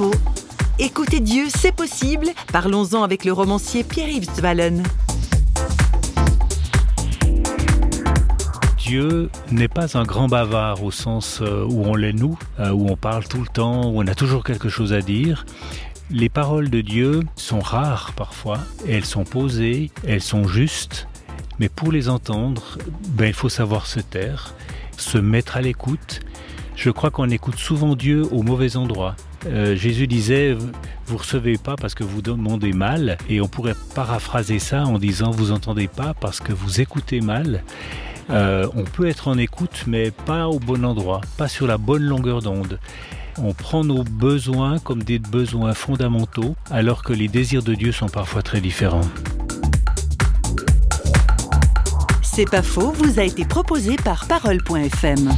faux. Écoutez Dieu, c'est possible. Parlons-en avec le romancier Pierre-Yves Zwallen. Dieu n'est pas un grand bavard au sens euh, où on l'est nous, euh, où on parle tout le temps, où on a toujours quelque chose à dire. Les paroles de Dieu sont rares parfois, elles sont posées, elles sont justes, mais pour les entendre, ben, il faut savoir se taire, se mettre à l'écoute. Je crois qu'on écoute souvent Dieu au mauvais endroit. Euh, Jésus disait, vous recevez pas parce que vous demandez mal, et on pourrait paraphraser ça en disant, vous entendez pas parce que vous écoutez mal. Euh, on peut être en écoute, mais pas au bon endroit, pas sur la bonne longueur d'onde. On prend nos besoins comme des besoins fondamentaux, alors que les désirs de Dieu sont parfois très différents. C'est pas faux, vous a été proposé par parole.fm.